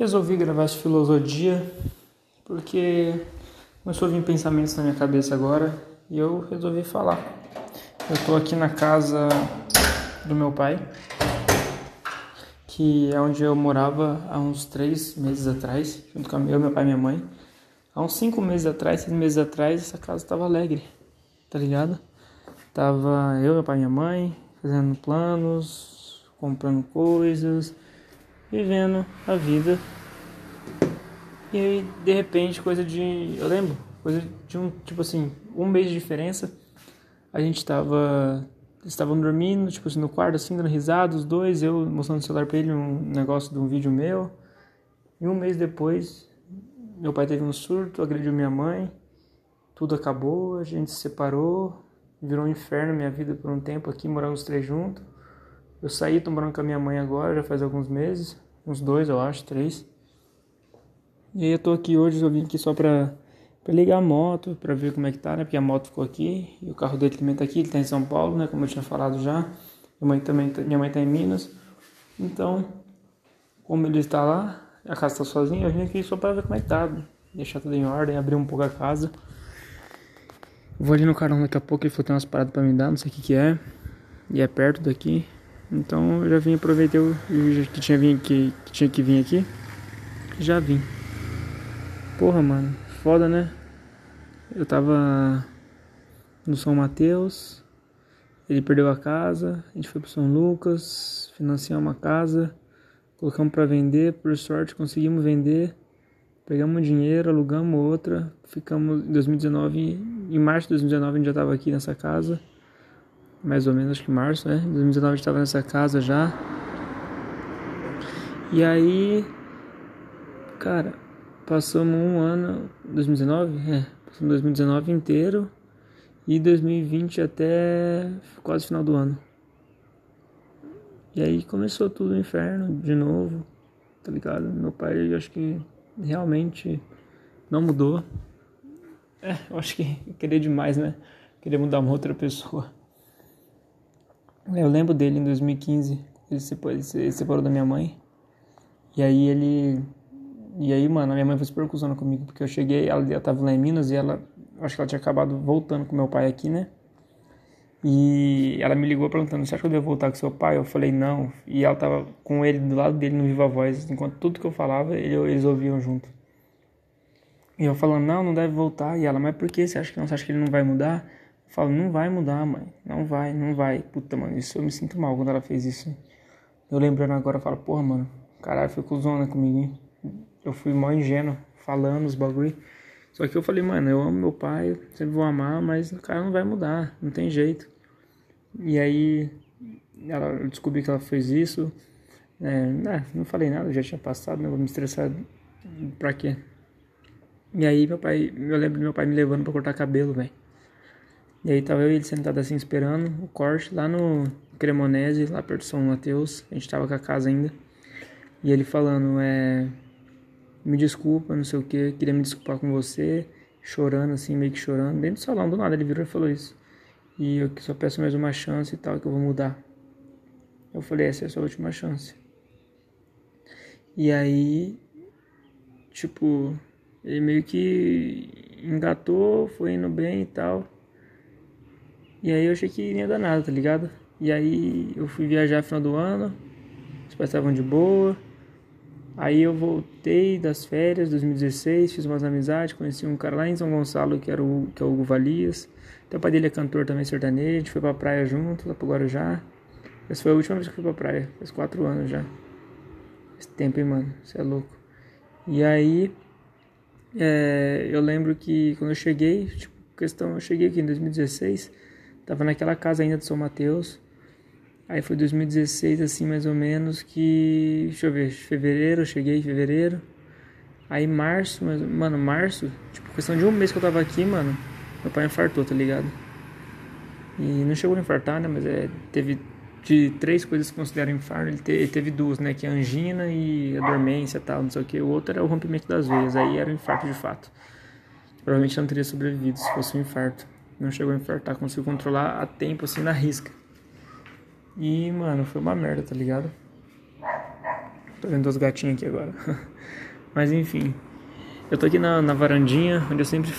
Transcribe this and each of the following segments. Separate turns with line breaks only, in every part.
resolvi gravar esse filosofia porque começou a vir pensamentos na minha cabeça agora e eu resolvi falar. Eu tô aqui na casa do meu pai, que é onde eu morava há uns três meses atrás, junto com eu, meu pai e minha mãe. Há uns cinco meses atrás, seis meses atrás, essa casa estava alegre, tá ligado? Tava eu, meu pai e minha mãe fazendo planos, comprando coisas, vivendo a vida. E aí, de repente, coisa de. Eu lembro, coisa de um, tipo assim, um mês de diferença. A gente tava. Estavam dormindo, tipo assim, no quarto, assim, dando risada, os dois, eu mostrando o celular pra ele, um negócio de um vídeo meu. E um mês depois, meu pai teve um surto, agrediu minha mãe, tudo acabou, a gente se separou, virou um inferno minha vida por um tempo aqui, morando os três juntos. Eu saí, tô morando com a minha mãe agora, já faz alguns meses, uns dois eu acho, três. E aí eu tô aqui hoje, eu vim aqui só pra, pra ligar a moto, pra ver como é que tá, né? Porque a moto ficou aqui e o carro dele também tá aqui, ele tá em São Paulo, né? Como eu tinha falado já. Minha mãe também, tá, minha mãe tá em Minas. Então, como ele está lá, a casa tá sozinha, eu vim aqui só pra ver como é que tá, deixar tudo em ordem, abrir um pouco a casa. Vou ali no carão daqui a pouco, ele falou que tem umas paradas pra me dar, não sei o que que é. E é perto daqui. Então eu já vim, aproveitei o que tinha, vim aqui, que tinha que vir aqui. Já vim. Porra, mano, foda, né? Eu tava no São Mateus, ele perdeu a casa, a gente foi pro São Lucas, financiamos uma casa, colocamos para vender, por sorte conseguimos vender. Pegamos dinheiro, alugamos outra, ficamos em 2019, em março de 2019 a gente já estava aqui nessa casa, mais ou menos, acho que março, né? Em 2019 a gente estava nessa casa já. E aí, cara, passamos um ano, 2019? É, passamos 2019 inteiro e 2020 até quase final do ano. E aí começou tudo o inferno de novo, tá ligado? Meu pai, eu acho que realmente não mudou. É, eu acho que queria demais, né? Queria mudar uma outra pessoa. Eu lembro dele em 2015, ele se, separou da minha mãe. E aí ele. E aí, mano, a minha mãe foi super cuzona comigo, porque eu cheguei, ela, ela tava lá em Minas e ela. Acho que ela tinha acabado voltando com meu pai aqui, né? E ela me ligou perguntando: Você acha que eu devo voltar com seu pai? Eu falei: Não. E ela tava com ele do lado dele no Viva Voz, enquanto tudo que eu falava ele, eles ouviam junto. E eu falando: Não, não deve voltar. E ela: Mas por que? Você acha que não? Você acha que ele não vai mudar? Eu falo: Não vai mudar, mãe. Não vai, não vai. Puta, mano, isso eu me sinto mal quando ela fez isso. Eu lembrando agora, eu falo: Porra, mano, caralho, foi cuzona comigo, hein? Eu fui mó ingênuo, falando os bagulho. Só que eu falei, mano, eu amo meu pai, sempre vou amar, mas o cara não vai mudar, não tem jeito. E aí ela descobri que ela fez isso. É, né, não falei nada, já tinha passado, não né, vou me estressar pra quê? E aí meu pai, eu lembro meu pai me levando pra cortar cabelo, velho. E aí tava eu e ele sentado assim esperando o corte lá no Cremonese, lá perto de São Mateus. A gente tava com a casa ainda. E ele falando, é. Me desculpa, não sei o que, queria me desculpar com você. Chorando assim, meio que chorando. Dentro do salão, do nada ele virou e falou isso. E eu só peço mais uma chance e tal, que eu vou mudar. Eu falei, essa é a sua última chance. E aí, tipo, ele meio que engatou, foi indo bem e tal. E aí eu achei que ia dar nada, tá ligado? E aí eu fui viajar no final do ano, os pais estavam de boa. Aí eu voltei das férias, 2016, fiz umas amizades, conheci um cara lá em São Gonçalo que era o, que é o Hugo Valias. Então, o pai dele é cantor também sertanejo, a gente foi pra praia junto, lá pro Guarujá. Essa foi a última vez que eu fui pra praia, faz quatro anos já. Esse tempo, hein, mano, você é louco. E aí, é, eu lembro que quando eu cheguei, tipo, questão, eu cheguei aqui em 2016, tava naquela casa ainda de São Mateus. Aí foi 2016, assim, mais ou menos, que. Deixa eu ver, fevereiro, eu cheguei em fevereiro. Aí março, mas, mano, março, tipo, questão de um mês que eu tava aqui, mano, meu pai infartou, tá ligado? E não chegou a infartar, né? Mas é, teve de três coisas que consideram infarto, ele, te, ele, teve duas, né? Que é a angina e a dormência e tal, não sei o que. O outro era o rompimento das veias, aí era um infarto de fato. Provavelmente não teria sobrevivido se fosse um infarto. Não chegou a infartar, conseguiu controlar a tempo, assim, na risca. E, mano, foi uma merda, tá ligado? Tô vendo duas gatinhas aqui agora. Mas enfim. Eu tô aqui na, na varandinha, onde eu sempre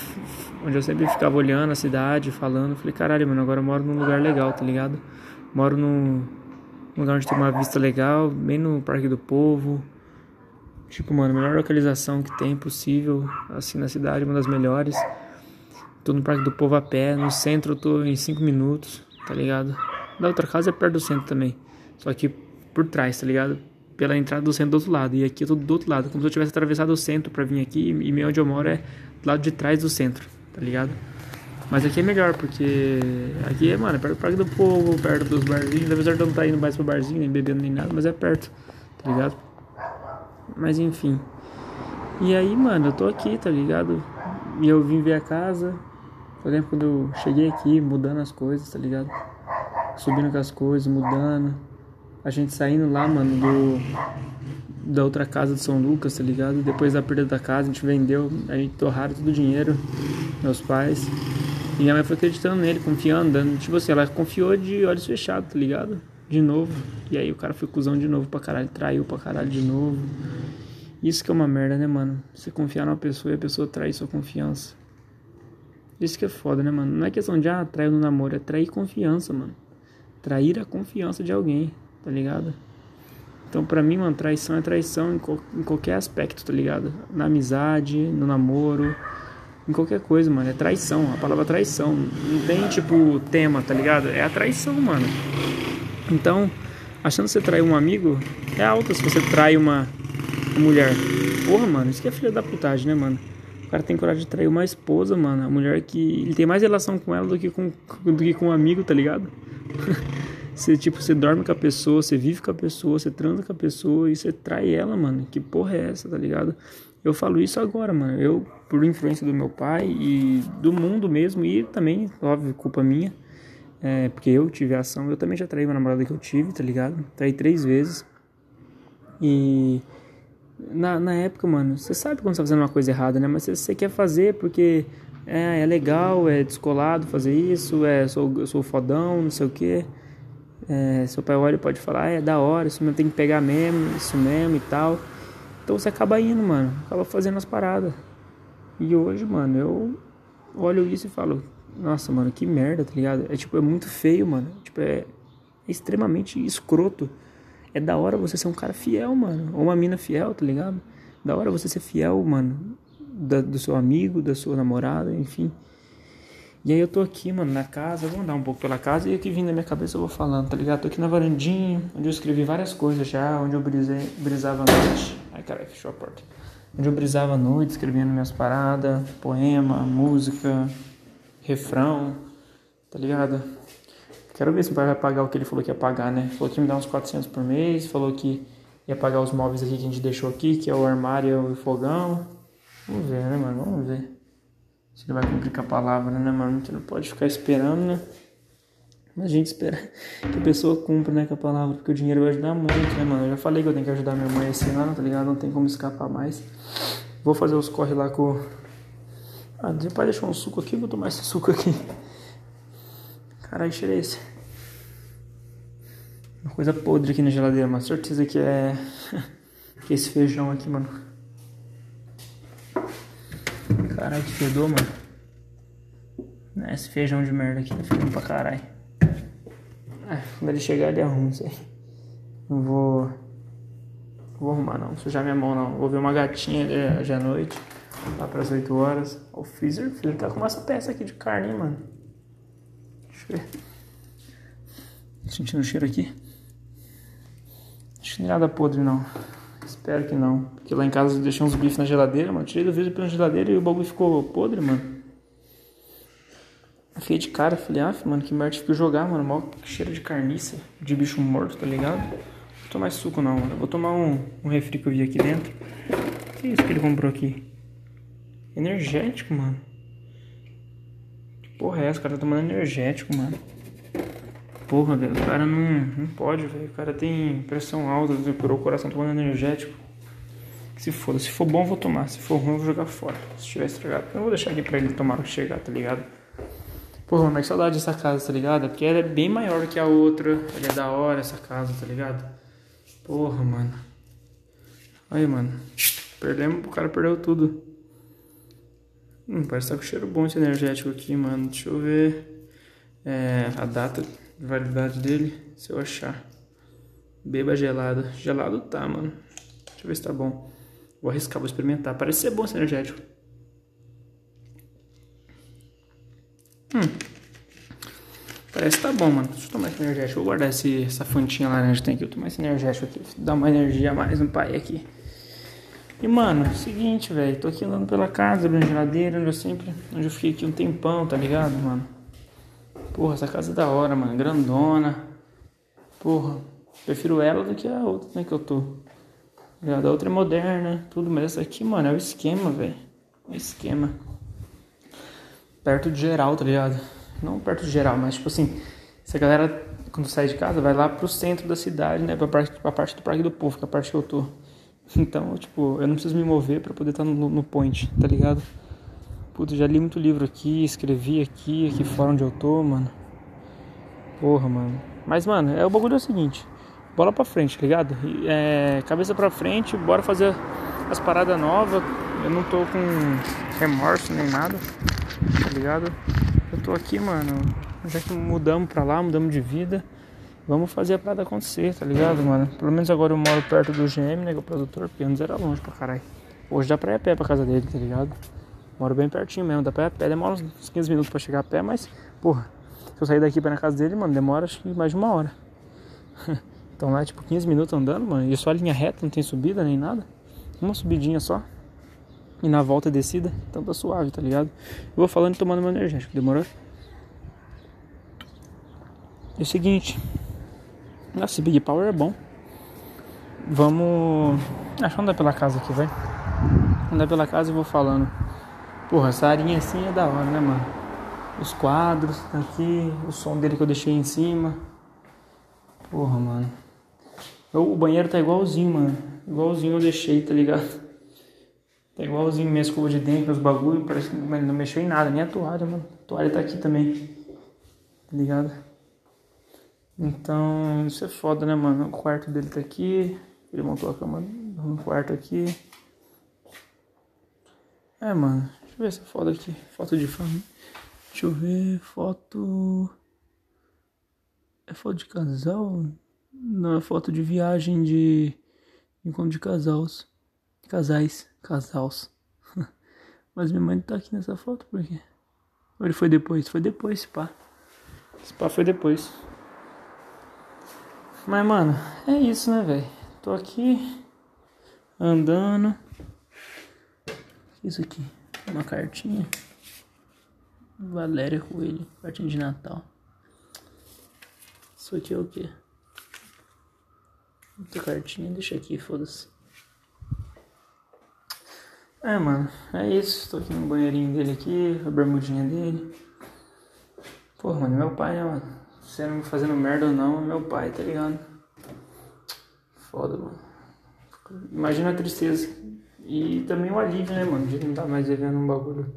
onde eu sempre ficava olhando a cidade, falando. Falei, caralho, mano, agora eu moro num lugar legal, tá ligado? Moro num lugar onde tem uma vista legal, bem no Parque do Povo. Tipo, mano, melhor localização que tem possível, assim, na cidade, uma das melhores. Tô no Parque do Povo a pé, no centro eu tô em 5 minutos, tá ligado? Da outra casa é perto do centro também, só que por trás, tá ligado? Pela entrada do centro do outro lado, e aqui eu tô do outro lado, como se eu tivesse atravessado o centro pra vir aqui, e meio onde eu moro é do lado de trás do centro, tá ligado? Mas aqui é melhor, porque aqui é, mano, é perto do Parque do Povo, perto dos barzinhos, apesar de eu não tá indo mais pro barzinho, nem bebendo nem nada, mas é perto, tá ligado? Mas enfim. E aí, mano, eu tô aqui, tá ligado? E eu vim ver a casa. Por exemplo, quando eu cheguei aqui, mudando as coisas, tá ligado? Subindo com as coisas, mudando. A gente saindo lá, mano, do. Da outra casa de São Lucas, tá ligado? Depois da perda da casa, a gente vendeu, a gente torraram todo o dinheiro, meus pais. E minha mãe foi acreditando nele, confiando, dando, tipo assim, ela confiou de olhos fechados, tá ligado? De novo. E aí o cara foi cuzão de novo pra caralho, traiu pra caralho de novo. Isso que é uma merda, né, mano? Você confiar numa pessoa e a pessoa trair sua confiança. Isso que é foda, né, mano? Não é questão de, ah, traiu no namoro, é trair confiança, mano. Trair a confiança de alguém, tá ligado? Então, pra mim, mano, traição é traição em, em qualquer aspecto, tá ligado? Na amizade, no namoro, em qualquer coisa, mano. É traição, a palavra traição. Não tem, tipo, tema, tá ligado? É a traição, mano. Então, achando que você traiu um amigo, é alta se você trai uma mulher. Porra, mano, isso que é filha da putagem, né, mano? Cara tem coragem de trair uma esposa, mano. A mulher que. Ele tem mais relação com ela do que com, do que com um amigo, tá ligado? você, tipo, você dorme com a pessoa, você vive com a pessoa, você transa com a pessoa e você trai ela, mano. Que porra é essa, tá ligado? Eu falo isso agora, mano. Eu, por influência do meu pai e do mundo mesmo, e também, óbvio, culpa minha. É, porque eu tive a ação, eu também já traí uma namorada que eu tive, tá ligado? Traí três vezes. E na, na época, mano, você sabe quando você tá fazendo uma coisa errada, né? Mas você, quer fazer porque é, é legal, é descolado fazer isso, é, sou, eu sou fodão, não sei o quê. É, seu pai olha e pode falar, ah, é da hora, isso mesmo tem que pegar mesmo, isso mesmo e tal. Então você acaba indo, mano, acaba fazendo as paradas. E hoje, mano, eu olho isso e falo, nossa, mano, que merda, tá ligado? É tipo, é muito feio, mano. Tipo, é, é extremamente escroto. É da hora você ser um cara fiel, mano. Ou uma mina fiel, tá ligado? Da hora você ser fiel, mano. Da, do seu amigo, da sua namorada, enfim. E aí eu tô aqui, mano, na casa, vou andar um pouco pela casa e aqui vindo na minha cabeça eu vou falando, tá ligado? Tô aqui na varandinha, onde eu escrevi várias coisas já, onde eu brisei, brisava a noite. Ai, caralho, fechou a porta. Onde eu brisava a noite, escrevendo minhas paradas, poema, música, refrão, tá ligado? Quero ver se o pai vai pagar o que ele falou que ia pagar, né? Falou que ia me dar uns 400 por mês, falou que ia pagar os móveis aqui que a gente deixou aqui, que é o armário e o fogão. Vamos ver, né, mano? Vamos ver. Se ele vai cumprir com a palavra, né, mano? A não pode ficar esperando, né? Mas a gente espera que a pessoa cumpra, né, com a palavra, porque o dinheiro vai ajudar muito, né, mano? Eu já falei que eu tenho que ajudar minha mãe esse ano, tá ligado? Não tem como escapar mais. Vou fazer os corre lá com. Ah, pai deixou um suco aqui, vou tomar esse suco aqui. Caralho, cheiro é esse? Uma coisa podre aqui na geladeira, mas certeza que é. que é esse feijão aqui, mano. Caralho, que fedor, mano. Esse feijão de merda aqui tá ficando pra caralho. Ah, quando ele chegar, ele arruma isso aí. Não vou. Vou arrumar não, sujar minha mão não. Vou ver uma gatinha hoje à noite, lá pras 8 horas. O freezer, o freezer tá com essa peça aqui de carne, hein, mano. Deixa eu ver. Sentindo o cheiro aqui. Que nada podre não. Espero que não. Porque lá em casa eu deixei uns bifes na geladeira, mano. Tirei do vidro pela geladeira e o bagulho ficou podre, mano. Fiquei de cara, falei, ah, mano, que merda que jogar, mano. Mó cheiro de carniça, de bicho morto, tá ligado? Não vou tomar suco não, mano. Vou tomar um, um refri que eu vi aqui dentro. Que é isso que ele comprou aqui? Energético, mano. Que porra é essa? O cara tá tomando energético, mano. Porra, velho, o cara não, não pode, velho. O cara tem pressão alta, o coração tomando energético. Se foda, se for bom eu vou tomar, se for ruim eu vou jogar fora. Se tiver estragado, eu vou deixar aqui pra ele tomar que chegar, tá ligado? Porra, mas que saudade dessa casa, tá ligado? Porque ela é bem maior que a outra. Ela é da hora essa casa, tá ligado? Porra, mano. Aí, mano. Perdemos, o cara perdeu tudo. Hum, parece que tá com cheiro bom esse energético aqui, mano. Deixa eu ver é, a data validade dele, se eu achar. Beba gelado. Gelado tá, mano. Deixa eu ver se tá bom. Vou arriscar, vou experimentar. Parece ser bom esse energético. Hum. Parece que tá bom, mano. Deixa eu tomar esse energético. Vou guardar esse, essa fontinha laranja que tem aqui. Vou tomar esse energético aqui. Dá uma energia a mais no pai aqui. E, mano, seguinte, velho. Tô aqui andando pela casa, abrindo geladeira, onde eu sempre. Onde eu fiquei aqui um tempão, tá ligado, mano? Porra, essa casa é da hora, mano. Grandona. Porra. Prefiro ela do que a outra, né, que eu tô. A outra é moderna, tudo, mas essa aqui, mano, é o esquema, velho. É o esquema. Perto de geral, tá ligado? Não perto de geral, mas tipo assim, se a galera, quando sai de casa, vai lá pro centro da cidade, né? Pra parte, pra parte do Parque do Povo, que é a parte que eu tô. Então, tipo, eu não preciso me mover para poder estar tá no, no point, tá ligado? Puta, já li muito livro aqui, escrevi aqui, aqui fora onde eu tô, mano. Porra, mano. Mas, mano, é o bagulho é o seguinte. Bola pra frente, tá ligado? É, cabeça pra frente, bora fazer as paradas novas. Eu não tô com remorso nem nada, tá ligado? Eu tô aqui, mano. Já que mudamos pra lá, mudamos de vida. Vamos fazer a parada acontecer, tá ligado, mano? Pelo menos agora eu moro perto do GM, né? Que é o produtor, porque antes era longe pra caralho. Hoje dá pra ir a pé pra casa dele, tá ligado? Moro bem pertinho mesmo, dá pra pé. Demora uns 15 minutos pra chegar a pé, mas, porra, se eu sair daqui pra na casa dele, mano, demora acho que mais de uma hora. então lá, tipo, 15 minutos andando, mano, e só linha reta, não tem subida nem nada. Uma subidinha só. E na volta descida, então tá suave, tá ligado? Eu vou falando e tomando meu energético, demorou? É o seguinte, nossa, Big Power é bom. Vamos. Acho que andar pela casa aqui, vai. Andar pela casa e vou falando. Porra, essa arinha assim é da hora, né, mano? Os quadros aqui, o som dele que eu deixei em cima. Porra, mano. O banheiro tá igualzinho, mano. Igualzinho eu deixei, tá ligado? Tá igualzinho minha escova de dentro, os bagulho. Parece que não mexeu em nada, nem a toalha, mano. A toalha tá aqui também. Tá ligado? Então, isso é foda, né, mano? O quarto dele tá aqui. Ele montou a cama no quarto aqui. É, mano. Deixa eu ver essa foto aqui. Foto de família. Deixa eu ver. Foto. É foto de casal? Não, é foto de viagem de. Encontro de casais. Casais. Casals. Mas minha mãe tá aqui nessa foto por quê? Ou ele foi depois? Foi depois, esse pá. Esse pá foi depois. Mas, mano, é isso, né, velho? Tô aqui andando. Isso aqui, uma cartinha. Valéria Coelho, cartinha de Natal. Isso aqui é o quê? Outra cartinha, deixa aqui, foda-se. É, mano, é isso. Tô aqui no banheirinho dele aqui, a bermudinha dele. Porra, mano, meu pai, né, mano? sendo fazendo merda ou não, é meu pai, tá ligado? Foda, mano. Imagina a tristeza. E também o alívio, né, mano? De não estar tá mais vivendo um bagulho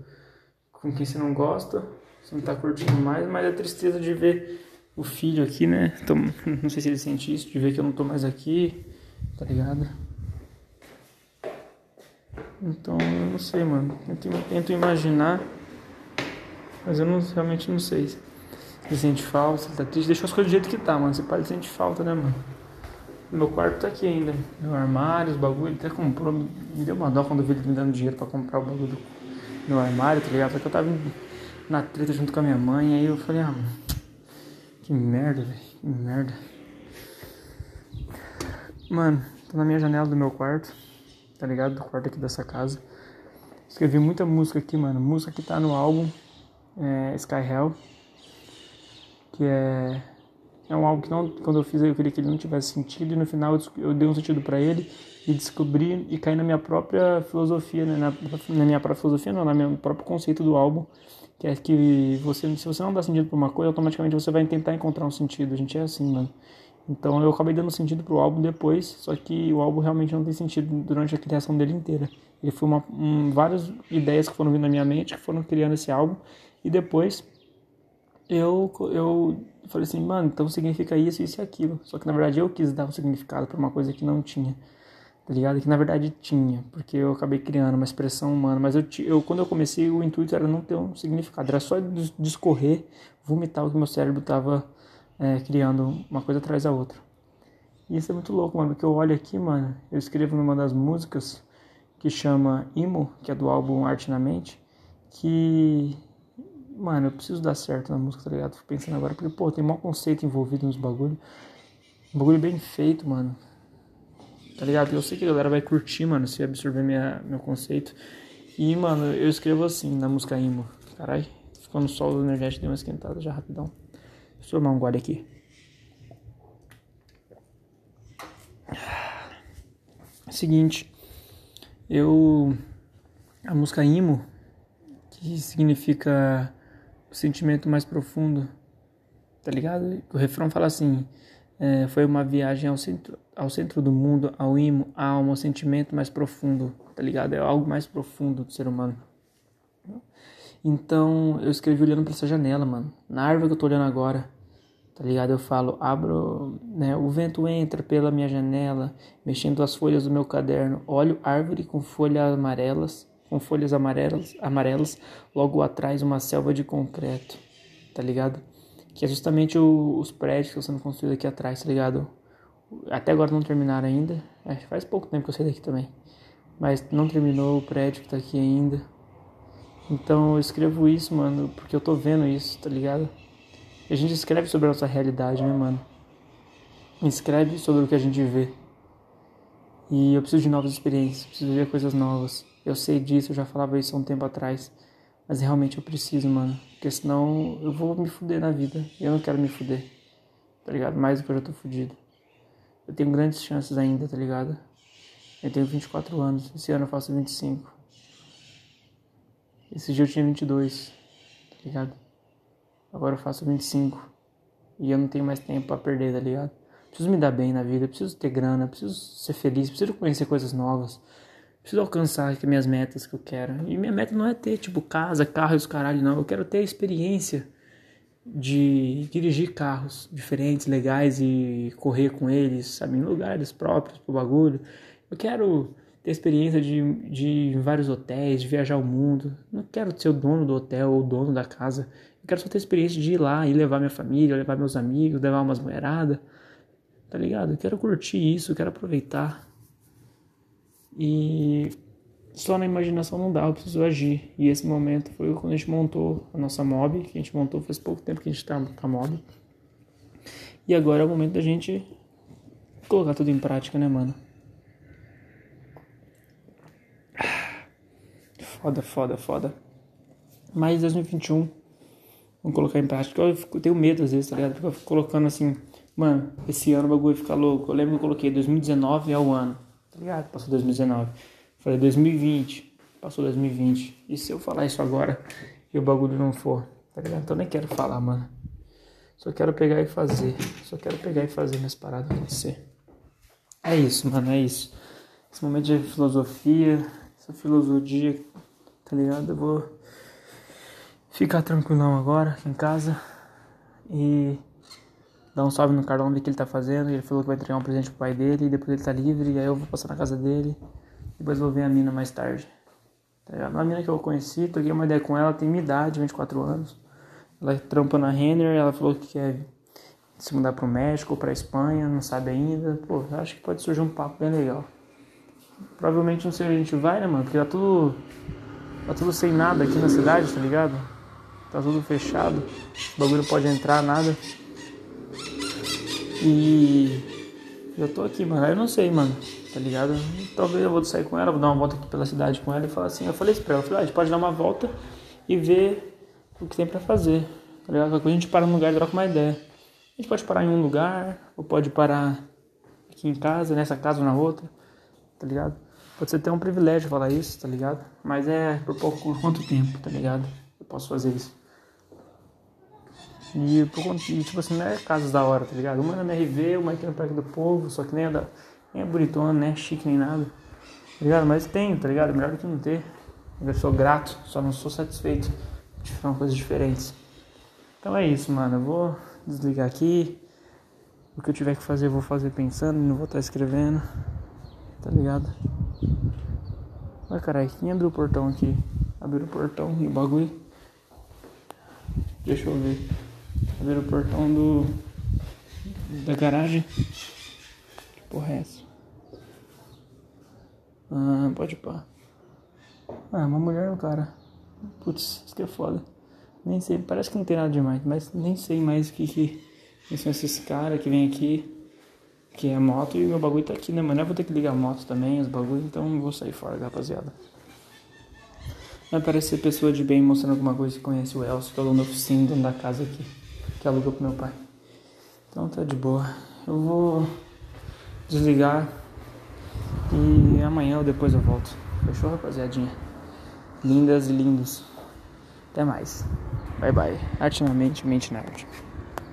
com quem você não gosta, você não tá curtindo mais, mas a tristeza de ver o filho aqui, né? Tô, não sei se ele sente isso, de ver que eu não tô mais aqui, tá ligado? Então, eu não sei, mano. Eu tento imaginar, mas eu não, realmente não sei. Ele sente falta, ele tá triste, deixa as coisas do jeito que tá, mano. Você pode sentir falta, né, mano? Meu quarto tá aqui ainda. Meu armário, os bagulho, ele até comprou. Me deu uma dó quando eu vi ele me dando dinheiro pra comprar o bagulho do meu armário, tá ligado? Só que eu tava na treta junto com a minha mãe, aí eu falei, ah, mano, que merda, velho, que merda. Mano, tô na minha janela do meu quarto, tá ligado? Do quarto aqui dessa casa. Escrevi muita música aqui, mano. Música que tá no álbum é, Sky Hell que é é um álbum que não, quando eu fiz eu queria que ele não tivesse sentido e no final eu, dei um sentido para ele e descobri e caí na minha própria filosofia, né? na, na minha própria filosofia, não, na meu próprio conceito do álbum, que é que você, se você não dá sentido para uma coisa, automaticamente você vai tentar encontrar um sentido. A gente é assim, mano. Então eu acabei dando sentido pro álbum depois, só que o álbum realmente não tem sentido durante a criação dele inteira. Ele foi uma um, várias ideias que foram vindo na minha mente que foram criando esse álbum e depois eu, eu falei assim, mano, então significa isso, isso e aquilo. Só que na verdade eu quis dar um significado para uma coisa que não tinha. tá ligado? Que na verdade tinha, porque eu acabei criando uma expressão humana, mas eu, eu quando eu comecei o intuito era não ter um significado, era só discorrer, vomitar o que meu cérebro tava é, criando uma coisa atrás da outra. E isso é muito louco, mano, porque eu olho aqui, mano, eu escrevo numa das músicas que chama Imo, que é do álbum Arte na Mente, que mano, eu preciso dar certo na música, tá ligado? Fico pensando agora, porque, pô, tem um conceito envolvido nos bagulho. Um bagulho bem feito, mano. Tá ligado? Eu sei que a galera vai curtir, mano, se absorver minha, meu conceito. E, mano, eu escrevo assim na música Imo. Caralho, ficou no solo energético, deu uma esquentada já rapidão. Deixa eu tomar um gole aqui. Seguinte, eu. A música Imo, que significa o sentimento mais profundo, tá ligado? O refrão fala assim: é, foi uma viagem ao centro, ao centro do mundo, ao imo, a alma, sentimento mais profundo, tá ligado? É algo mais profundo do ser humano. Então eu escrevi olhando para essa janela, mano. Na árvore que eu tô olhando agora, tá ligado? Eu falo, abro, né? O vento entra pela minha janela, mexendo as folhas do meu caderno. Olho árvore com folhas amarelas com folhas amarelas, amarelas, logo atrás uma selva de concreto, tá ligado? Que é justamente o, os prédios que estão sendo construídos aqui atrás, tá ligado? Até agora não terminaram ainda, é, faz pouco tempo que eu saí daqui também, mas não terminou o prédio que tá aqui ainda. Então eu escrevo isso, mano, porque eu tô vendo isso, tá ligado? E a gente escreve sobre a nossa realidade, né, mano? Escreve sobre o que a gente vê. E eu preciso de novas experiências, preciso ver coisas novas. Eu sei disso, eu já falava isso há um tempo atrás. Mas realmente eu preciso, mano. Porque senão eu vou me fuder na vida. Eu não quero me fuder. Tá ligado? Mais do que eu já tô fudido. Eu tenho grandes chances ainda, tá ligado? Eu tenho 24 anos. Esse ano eu faço 25. Esse dia eu tinha 22. Tá ligado? Agora eu faço 25. E eu não tenho mais tempo pra perder, tá ligado? Preciso me dar bem na vida. Preciso ter grana. Preciso ser feliz. Preciso conhecer coisas novas preciso alcançar aqui minhas metas que eu quero. E minha meta não é ter, tipo, casa, carro e os caralho, não. Eu quero ter a experiência de dirigir carros diferentes, legais e correr com eles, sabe, em lugares próprios pro bagulho. Eu quero ter experiência de, de vários hotéis, de viajar o mundo. Não quero ser o dono do hotel ou o dono da casa. Eu quero só ter experiência de ir lá e levar minha família, levar meus amigos, levar umas moeradas. Tá ligado? Eu quero curtir isso, eu quero aproveitar. E só na imaginação não dá, eu preciso agir. E esse momento foi quando a gente montou a nossa mob, que a gente montou faz pouco tempo que a gente está com a mob. E agora é o momento da gente colocar tudo em prática, né, mano? Foda, foda, foda. Mas 2021, vamos colocar em prática. Eu, fico, eu tenho medo às vezes, tá ligado? Eu fico colocando assim, mano, esse ano o bagulho vai ficar louco. Eu lembro que eu coloquei 2019 é o ano tá ligado? Passou 2019. Falei 2020, passou 2020. E se eu falar isso agora e o bagulho não for, tá ligado? Então nem quero falar, mano. Só quero pegar e fazer. Só quero pegar e fazer minhas paradas acontecer. É isso, mano, é isso. Esse momento de filosofia, essa filosofia, tá ligado? Eu vou ficar tranquilão agora aqui em casa e dar um salve no Carlão, ver o que ele tá fazendo. Ele falou que vai entregar um presente pro pai dele, e depois ele tá livre, e aí eu vou passar na casa dele. Depois vou ver a mina mais tarde. Tá Uma mina que eu conheci, troquei uma ideia com ela, tem minha idade, 24 anos. Ela trampa na Renner, ela falou que quer se mudar pro México ou pra Espanha, não sabe ainda. Pô, acho que pode surgir um papo bem legal. Provavelmente não sei onde a gente vai, né, mano? Porque tá tudo. Tá tudo sem nada aqui na cidade, tá ligado? Tá tudo fechado. O bagulho pode entrar, nada. E eu tô aqui, mano. Eu não sei, mano. Tá ligado? Talvez eu vou sair com ela, vou dar uma volta aqui pela cidade com ela e falar assim. Eu falei isso pra ela, falei, ah, a gente pode dar uma volta e ver o que tem pra fazer. Tá ligado? Qualquer coisa a gente para num lugar e troca uma ideia. A gente pode parar em um lugar, ou pode parar aqui em casa, nessa casa ou na outra, tá ligado? Pode ser até um privilégio falar isso, tá ligado? Mas é por pouco, quanto tempo, tá ligado? Eu posso fazer isso. E, e, tipo assim, não é casas da hora, tá ligado? Uma é na MRV, uma aqui no Parque do Povo, só que nem é, da, nem é bonitona, nem é chique nem nada. Tá ligado? Mas tem, tá ligado? Melhor do que não ter. Eu sou grato, só não sou satisfeito de fazer coisas diferentes. Então é isso, mano. Eu vou desligar aqui. O que eu tiver que fazer, eu vou fazer pensando, não vou estar escrevendo. Tá ligado? Ai caralho, quem abriu o portão aqui? Abriu o portão e o bagulho. Deixa eu ver. Abriu o portão do. Da garagem. Que porra é essa? Ah, pode pá. Ah, uma mulher um cara. Putz, isso que é foda. Nem sei, parece que não tem nada demais, mas nem sei mais o que, que são esses caras que vêm aqui. Que é moto e meu bagulho tá aqui, né, mano? Eu vou ter que ligar a moto também, os bagulhos, então vou sair fora, rapaziada. Mas parece ser pessoa de bem mostrando alguma coisa que conhece o Elcio, que é o dono da oficina, dono da casa aqui, que alugou pro meu pai. Então tá de boa. Eu vou desligar e amanhã ou depois eu volto. Fechou, rapaziadinha? Lindas e lindos. Até mais. Bye bye. Ativamente Mente Nerd.